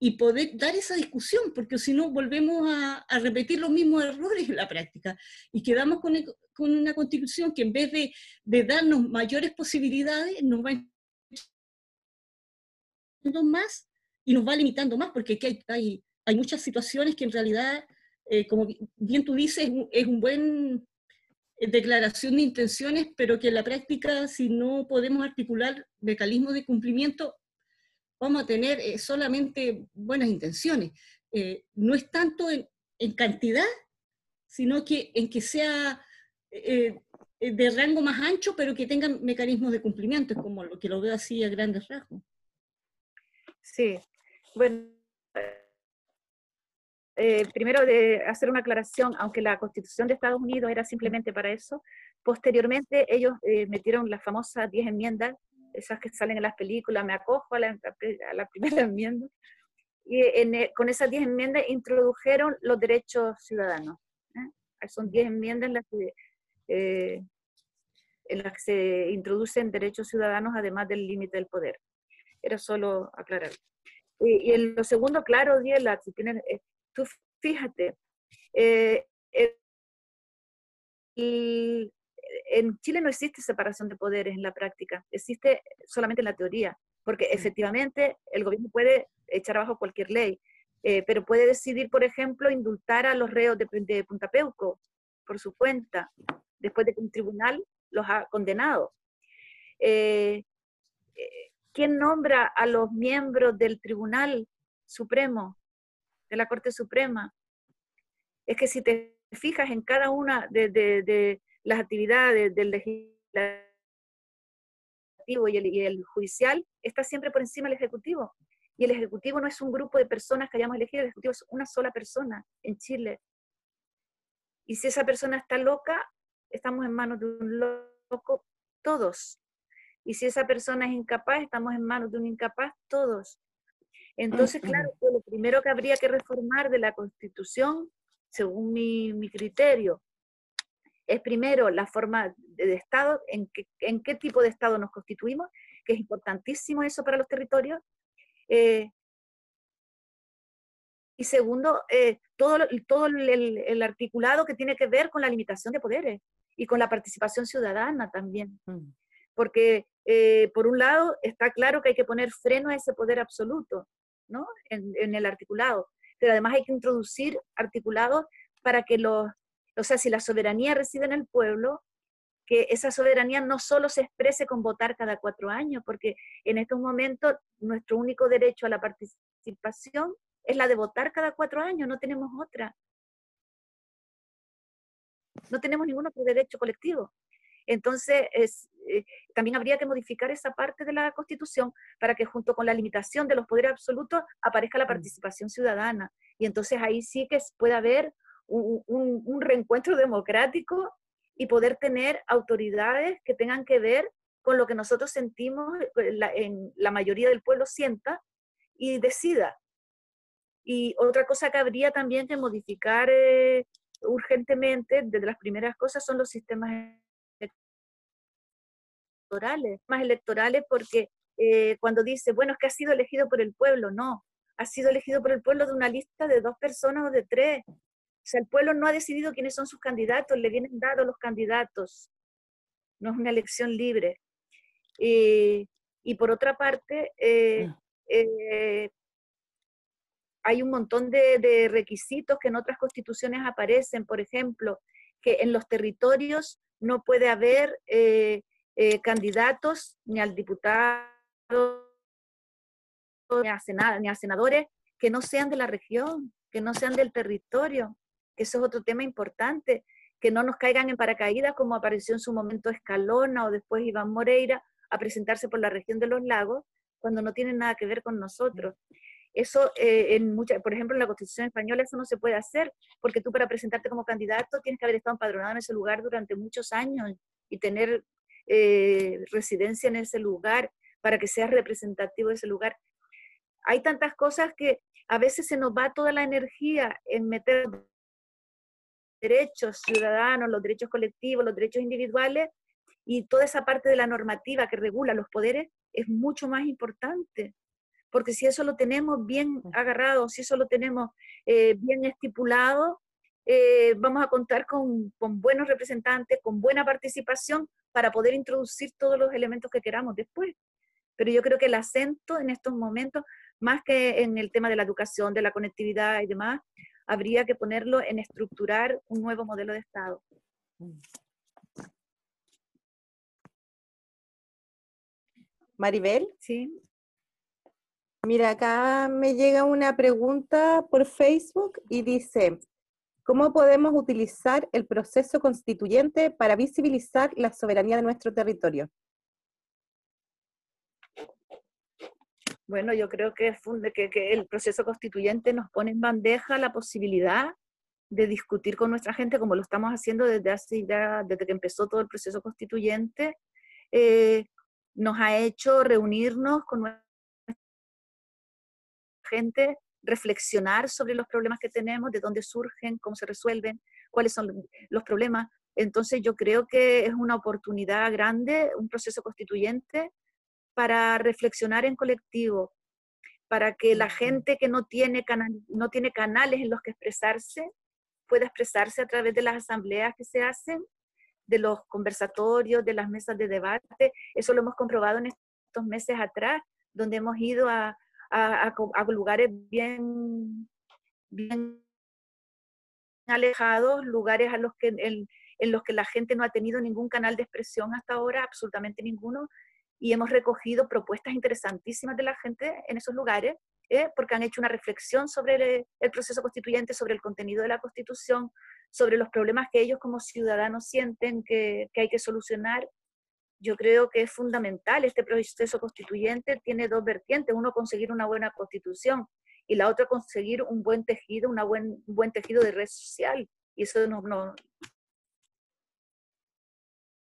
y poder dar esa discusión, porque si no volvemos a, a, repetir los mismos errores en la práctica y quedamos con, con una constitución que en vez de, de, darnos mayores posibilidades nos va más y nos va limitando más, porque hay, hay, hay muchas situaciones que en realidad, eh, como bien tú dices, es un buen eh, declaración de intenciones, pero que en la práctica, si no podemos articular mecanismos de cumplimiento, vamos a tener eh, solamente buenas intenciones. Eh, no es tanto en, cantidad, sino que en que sea eh, de rango más ancho, pero que tengan mecanismos de cumplimiento, es como lo que lo veo así a grandes rasgos. Sí, bueno, eh, primero de hacer una aclaración, aunque la Constitución de Estados Unidos era simplemente para eso, posteriormente ellos eh, metieron las famosas 10 enmiendas esas que salen en las películas, me acojo a la, a la [laughs] primera enmienda, y en, eh, con esas 10 enmiendas introdujeron los derechos ciudadanos. ¿eh? Son 10 enmiendas en las, que, eh, en las que se introducen derechos ciudadanos además del límite del poder. Era solo aclarar. Y, y en lo segundo, claro, Diela, si tienes, eh, tú fíjate, eh, el, en Chile no existe separación de poderes en la práctica, existe solamente en la teoría, porque efectivamente el gobierno puede echar abajo cualquier ley, eh, pero puede decidir, por ejemplo, indultar a los reos de, de Punta Peuco por su cuenta, después de que un tribunal los ha condenado. Eh, eh, ¿Quién nombra a los miembros del Tribunal Supremo, de la Corte Suprema? Es que si te fijas en cada una de, de, las actividades del legislativo y el, y el, judicial está siempre por encima del ejecutivo. Y el ejecutivo no es un grupo de personas que hayamos elegido, el ejecutivo es una sola persona en Chile. Y si esa persona está loca, estamos en manos de un loco todos. Y si esa persona es incapaz, estamos en manos de un incapaz todos. Entonces, [clears throat] claro, lo primero que habría que reformar de la Constitución, según mi, mi criterio, es primero la forma de Estado, en, que, en qué tipo de Estado nos constituimos, que es importantísimo eso para los territorios. Eh, y segundo, eh, todo, todo el, el, articulado que tiene que ver con la limitación de poderes y con la participación ciudadana también. Mm. Porque, eh, por un lado, está claro que hay que poner freno a ese poder absoluto, ¿no? En, el articulado. Pero además hay que introducir articulados para que los o sea, si la soberanía reside en el pueblo, que esa soberanía no solo se exprese con votar cada cuatro años, porque en estos momentos nuestro único derecho a la participación es la de votar cada cuatro años, no tenemos otra. No tenemos ningún otro derecho colectivo. Entonces, es, eh, también habría que modificar esa parte de la Constitución para que junto con la limitación de los poderes absolutos aparezca la mm. participación ciudadana. Y entonces ahí sí que puede haber un, un reencuentro democrático y poder tener autoridades que tengan que ver con lo que nosotros sentimos, eh, la, en la mayoría del pueblo sienta y decida. Y otra cosa que habría también que modificar eh, urgentemente, desde las primeras cosas, son los sistemas electorales. Más electorales porque eh, cuando dice, bueno, es que ha sido elegido por el pueblo, no, ha sido elegido por el pueblo de una lista de dos personas o de tres. O sea, el pueblo no ha decidido quiénes son sus candidatos, le vienen dados los candidatos. No es una elección libre. Eh, y por otra parte, eh, mm. eh, hay un montón de, requisitos que en otras constituciones aparecen. Por ejemplo, que en los territorios no puede haber candidatos ni al diputado ni a senadores que no sean de la región, que no sean del territorio que eso es otro tema importante, que no nos caigan en paracaídas como apareció en su momento Escalona o después Iván Moreira a presentarse por la región de los lagos cuando no tienen nada que ver con nosotros. Eso, eh, en mucha, por ejemplo, en la Constitución española eso no se puede hacer, porque tú para presentarte como candidato tienes que haber estado empadronado en ese lugar durante muchos años y tener eh, residencia en ese lugar para que seas representativo de ese lugar. Hay tantas cosas que a veces se nos va toda la energía en meter derechos ciudadanos, los derechos colectivos, los derechos individuales y toda esa parte de la normativa que regula los poderes es mucho más importante. Porque si eso lo tenemos bien agarrado, si eso lo tenemos eh, bien estipulado, eh, vamos a contar con, con, buenos representantes, con buena participación para poder introducir todos los elementos que queramos después. Pero yo creo que el acento en estos momentos, más que en el tema de la educación, de la conectividad y demás, habría que ponerlo en estructurar un nuevo modelo de Estado. Maribel. Sí. Mira, acá me llega una pregunta por Facebook y dice, ¿cómo podemos utilizar el proceso constituyente para visibilizar la soberanía de nuestro territorio? Bueno, yo creo que, que, que el proceso constituyente nos pone en bandeja la posibilidad de discutir con nuestra gente, como lo estamos haciendo desde hace ya, desde que empezó todo el proceso constituyente, eh, nos ha hecho reunirnos con nuestra gente, reflexionar sobre los problemas que tenemos, de dónde surgen, cómo se resuelven, cuáles son los problemas. Entonces yo creo que es una oportunidad grande, un proceso constituyente, para reflexionar en colectivo, para que la gente que no tiene, no tiene canales en los que expresarse pueda expresarse a través de las asambleas que se hacen, de los conversatorios, de las mesas de debate. Eso lo hemos comprobado en estos meses atrás, donde hemos ido a, lugares bien, alejados, lugares a los que, en los que la gente no ha tenido ningún canal de expresión hasta ahora, absolutamente ninguno, y hemos recogido propuestas interesantísimas de la gente en esos lugares, ¿eh? porque han hecho una reflexión sobre el, proceso constituyente, sobre el contenido de la constitución, sobre los problemas que ellos como ciudadanos sienten que hay que solucionar. Yo creo que es fundamental este proceso constituyente, tiene dos vertientes, uno conseguir una buena constitución y la otra conseguir un buen tejido, una buen, un buen tejido de red social. Y eso no, no,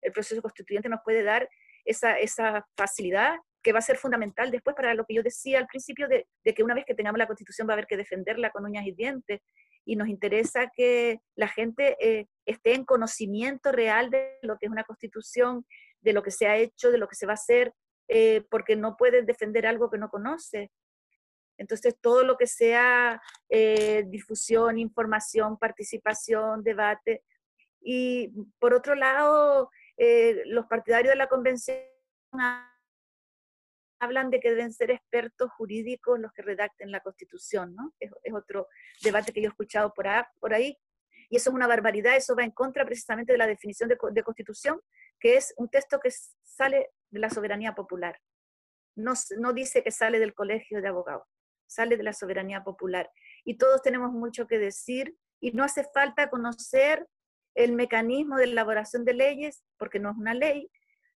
el proceso constituyente nos puede dar esa, facilidad que va a ser fundamental después para lo que yo decía al principio de, que una vez que tengamos la constitución va a haber que defenderla con uñas y dientes y nos interesa que la gente eh, esté en conocimiento real de lo que es una constitución, de lo que se ha hecho, de lo que se va a hacer, eh, porque no puedes defender algo que no conoce. Entonces, todo lo que sea eh, difusión, información, participación, debate. Y por otro lado, eh, los partidarios de la convención hablan de que deben ser expertos jurídicos los que redacten la constitución, ¿no? Es, otro debate que yo he escuchado por, ahí, Y eso es una barbaridad, eso va en contra precisamente de la definición de, constitución que es un texto que sale de la soberanía popular. No, no dice que sale del colegio de abogados, sale de la soberanía popular. Y todos tenemos mucho que decir y no hace falta conocer el mecanismo de elaboración de leyes, porque no es una ley,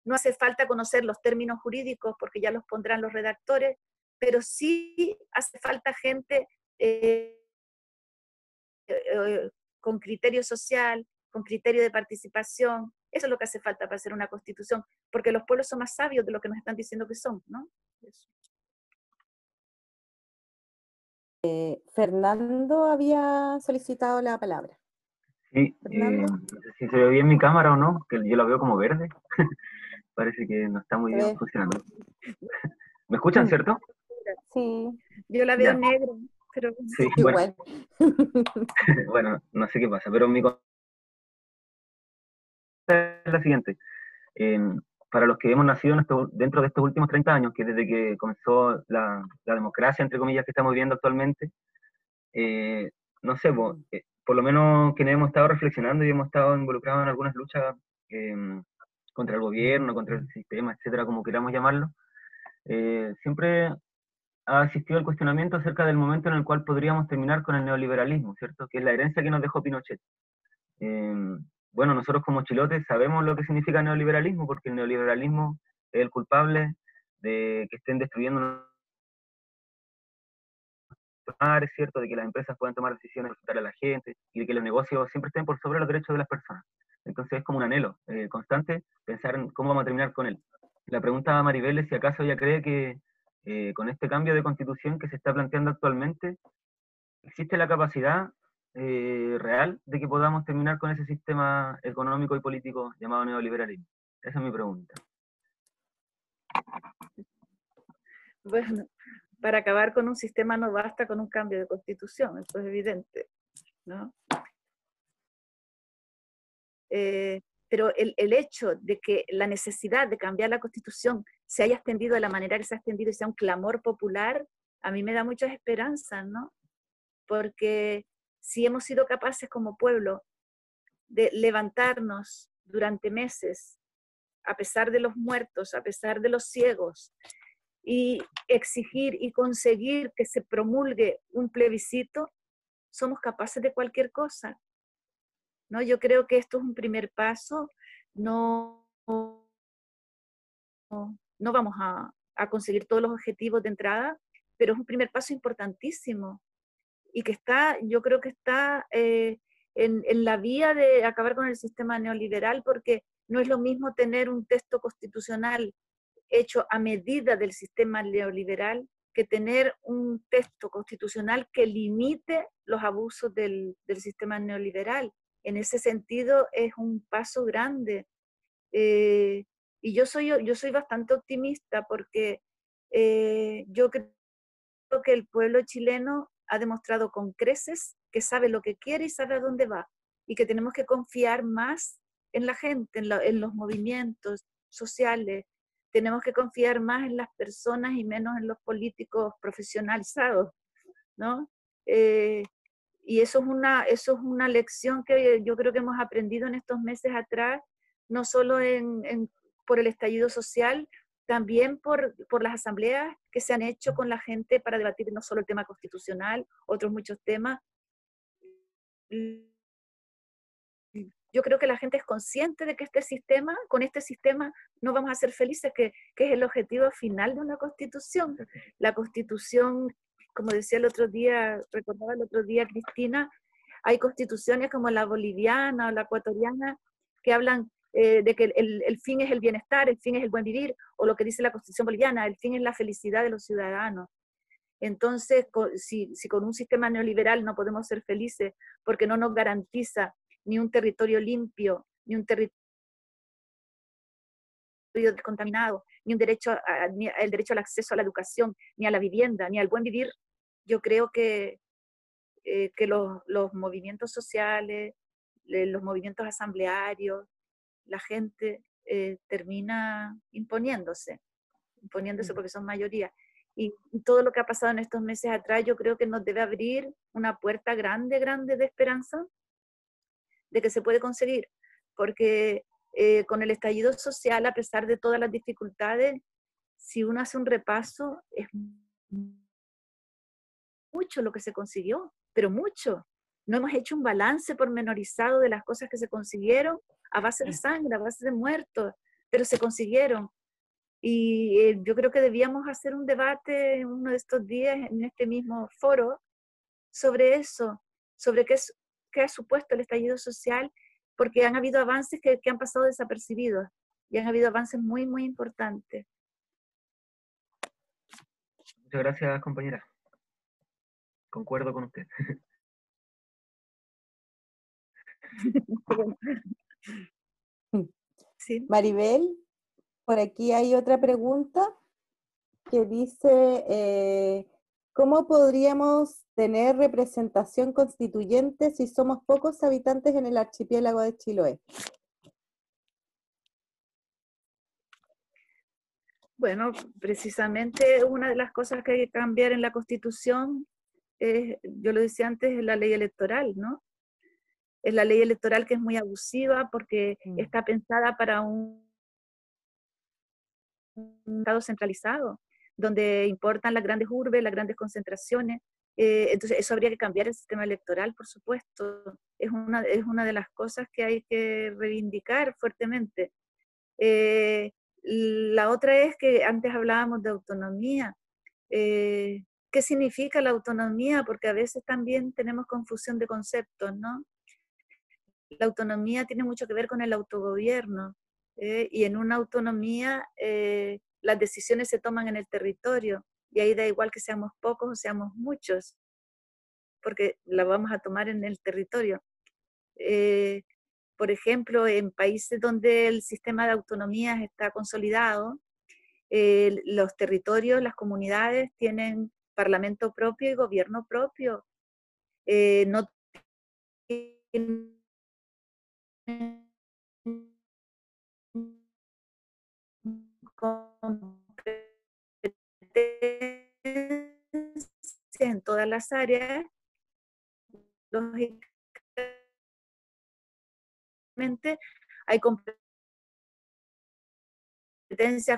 no hace falta conocer los términos jurídicos, porque ya los pondrán los redactores, pero sí hace falta gente eh, eh, con criterio social, con criterio de participación. Eso es lo que hace falta para hacer una constitución, porque los pueblos son más sabios de lo que nos están diciendo que son, ¿no? Eh, Fernando había solicitado la palabra. Sí, eh, no sé si se ve bien mi cámara o no, que yo la veo como verde. [laughs] Parece que no está muy bien funcionando. [laughs] ¿Me escuchan, cierto? Sí. Yo la veo negro, pero... Sí, [laughs] bueno. bueno, no sé qué pasa, pero mi la siguiente. para los que hemos nacido dentro de estos últimos 30 años, que desde que comenzó la, democracia, entre comillas, que estamos viviendo actualmente, eh, no sé, eh, por lo menos quienes hemos estado reflexionando y hemos estado involucrados en algunas luchas em, contra el gobierno, contra el sistema, etcétera, como queramos llamarlo, eh, siempre ha existido el cuestionamiento acerca del momento en el cual podríamos terminar con el neoliberalismo, ¿cierto? Que es la herencia que nos dejó Pinochet. Bueno, nosotros como chilotes sabemos lo que significa neoliberalismo, porque el neoliberalismo es el culpable de que estén destruyendo es cierto, de que las empresas puedan tomar decisiones para a la gente y de que los negocios siempre estén por sobre los derechos de las personas. Entonces es como un anhelo eh, constante pensar en cómo vamos a terminar con él. La pregunta a Maribel es si acaso ella cree que eh, con este cambio de constitución que se está planteando actualmente, existe la capacidad eh, real de que podamos terminar con ese sistema económico y político llamado neoliberalismo. Esa es mi pregunta. Bueno, para acabar con un sistema no basta con un cambio de constitución, eso es evidente, ¿no? Eh, pero el, el, hecho de que la necesidad de cambiar la constitución se haya extendido de la manera que se ha extendido y sea un clamor popular, a mí me da muchas esperanzas, ¿no? Porque si hemos sido capaces como pueblo de levantarnos durante meses, a pesar de los muertos, a pesar de los ciegos, y exigir y conseguir que se promulgue un plebiscito, somos capaces de cualquier cosa. ¿no? Yo creo que esto es un primer paso, no, no, vamos a, conseguir todos los objetivos de entrada, pero es un primer paso importantísimo y que está, yo creo que está eh, en, en, la vía de acabar con el sistema neoliberal, porque no es lo mismo tener un texto constitucional hecho a medida del sistema neoliberal que tener un texto constitucional que limite los abusos del, sistema neoliberal. En ese sentido es un paso grande. Eh, y yo soy, yo soy bastante optimista porque eh, yo creo que el pueblo chileno ha demostrado con creces que sabe lo que quiere y sabe a dónde va. Y que tenemos que confiar más en la gente, en, en los movimientos sociales, tenemos que confiar más en las personas y menos en los políticos profesionalizados, ¿no? Eh, y eso es, una, eso es una lección que yo creo que hemos aprendido en estos meses atrás, no solo en, por el estallido social, también por, por, las asambleas que se han hecho con la gente para debatir no solo el tema constitucional, otros muchos temas yo creo que la gente es consciente de que este sistema, con este sistema no vamos a ser felices, que, que, es el objetivo final de una constitución. La constitución, como decía el otro día, recordaba el otro día Cristina, hay constituciones como la boliviana o la ecuatoriana que hablan eh, de que el, el, fin es el bienestar, el fin es el buen vivir, o lo que dice la constitución boliviana, el fin es la felicidad de los ciudadanos. Entonces, si, si con un sistema neoliberal no podemos ser felices porque no nos garantiza ni un territorio limpio, ni un territorio descontaminado, ni un derecho el derecho al acceso a la educación, ni a la vivienda, ni al buen vivir, yo creo que, eh, que los, los, movimientos sociales, los movimientos asamblearios, la gente eh, termina imponiéndose, imponiéndose mm. porque son mayoría. Y todo lo que ha pasado en estos meses atrás, yo creo que nos debe abrir una puerta grande, grande de esperanza de que se puede conseguir, porque eh, con el estallido social, a pesar de todas las dificultades, si uno hace un repaso, es mucho lo que se consiguió, pero mucho. No hemos hecho un balance pormenorizado de las cosas que se consiguieron a base de sangre, a base de muertos, pero se consiguieron. Y eh, yo creo que debíamos hacer un debate en uno de estos días en este mismo foro sobre eso, sobre qué, es, qué ha supuesto el estallido social, porque han habido avances que, que han pasado desapercibidos y han habido avances muy, muy importantes. Muchas gracias, compañera. Concuerdo con usted. [laughs] [laughs] Sí. Maribel, por aquí hay otra pregunta que dice, eh, ¿cómo podríamos tener representación constituyente si somos pocos habitantes en el archipiélago de Chiloé? Bueno, precisamente una de las cosas que hay que cambiar en la Constitución es, yo lo decía antes, es la ley electoral, ¿no? Es la ley electoral que es muy abusiva porque Mm. está pensada para un, un Estado centralizado, donde importan las grandes urbes, las grandes concentraciones. Eh, entonces, eso habría que cambiar el sistema electoral, por supuesto. Es una, es una de las cosas que hay que reivindicar fuertemente. Eh, la otra es que antes hablábamos de autonomía. Eh, ¿Qué significa la autonomía? Porque a veces también tenemos confusión de conceptos, ¿no? La autonomía tiene mucho que ver con el autogobierno. ¿eh? Y en una autonomía eh, las decisiones se toman en el territorio. Y ahí da igual que seamos pocos o seamos muchos, porque la vamos a tomar en el territorio. Eh, por ejemplo, en países donde el sistema de autonomías está consolidado, los territorios, las comunidades tienen parlamento propio y gobierno propio. No en todas las áreas, lógicamente hay competencias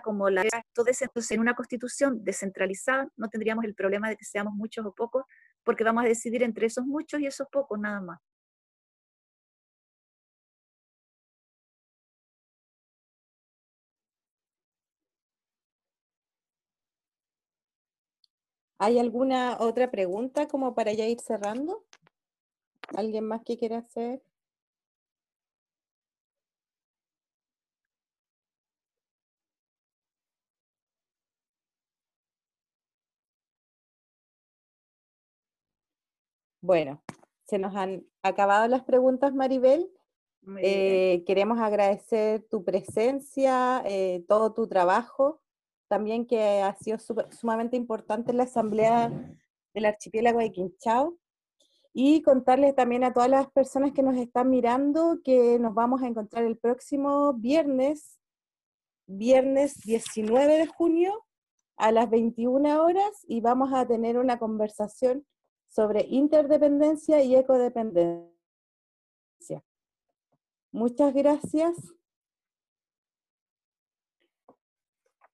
como la entonces en una constitución descentralizada no tendríamos el problema de que seamos muchos o pocos, porque vamos a decidir entre esos muchos y esos pocos nada más. ¿Hay alguna otra pregunta como para ya ir cerrando? ¿Alguien más que quiera hacer? Bueno, se nos han acabado las preguntas, Maribel. Eh, queremos agradecer tu presencia, eh, todo tu trabajo, también que ha sido sumamente importante en la Asamblea del Archipiélago de Quinchao. Y contarles también a todas las personas que nos están mirando que nos vamos a encontrar el próximo viernes, viernes 19 de junio a las 21 horas y vamos a tener una conversación sobre interdependencia y ecodependencia. Muchas gracias.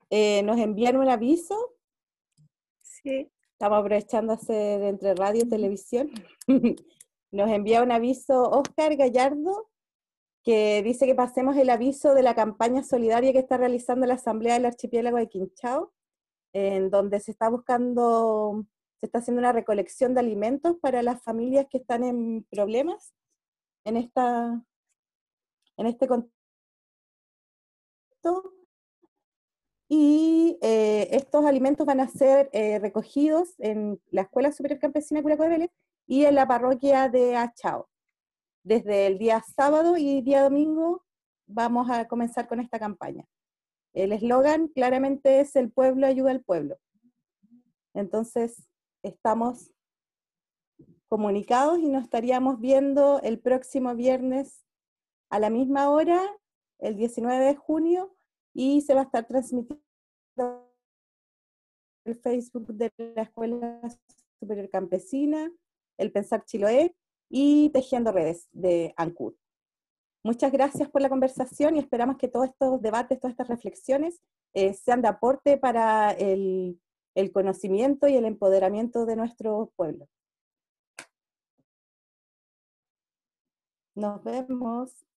Eh, nos envían un aviso. Sí, Estamos aprovechando hacer entre radio y televisión. [laughs] Nos envía un aviso Oscar Gallardo que dice que pasemos el aviso de la campaña solidaria que está realizando la Asamblea del Archipiélago de Quinchao, en donde se está buscando, se está haciendo una recolección de alimentos para las familias que están en problemas en, esta, en este contexto. Y eh, estos alimentos van a ser eh, recogidos en la Escuela Superior Campesina Curaco de Vélez y en la parroquia de Achao. Desde el día sábado y día domingo vamos a comenzar con esta campaña. El eslogan claramente es el pueblo ayuda al pueblo. Entonces, estamos comunicados y nos estaríamos viendo el próximo viernes a la misma hora, el 19 de junio, y se va a estar transmitiendo el Facebook de la Escuela Superior Campesina, el Pensar Chiloé y Tejiendo Redes de ANCUR. Muchas gracias por la conversación y esperamos que todos estos debates, todas estas reflexiones eh, sean de aporte para el, el conocimiento y el empoderamiento de nuestro pueblo. Nos vemos.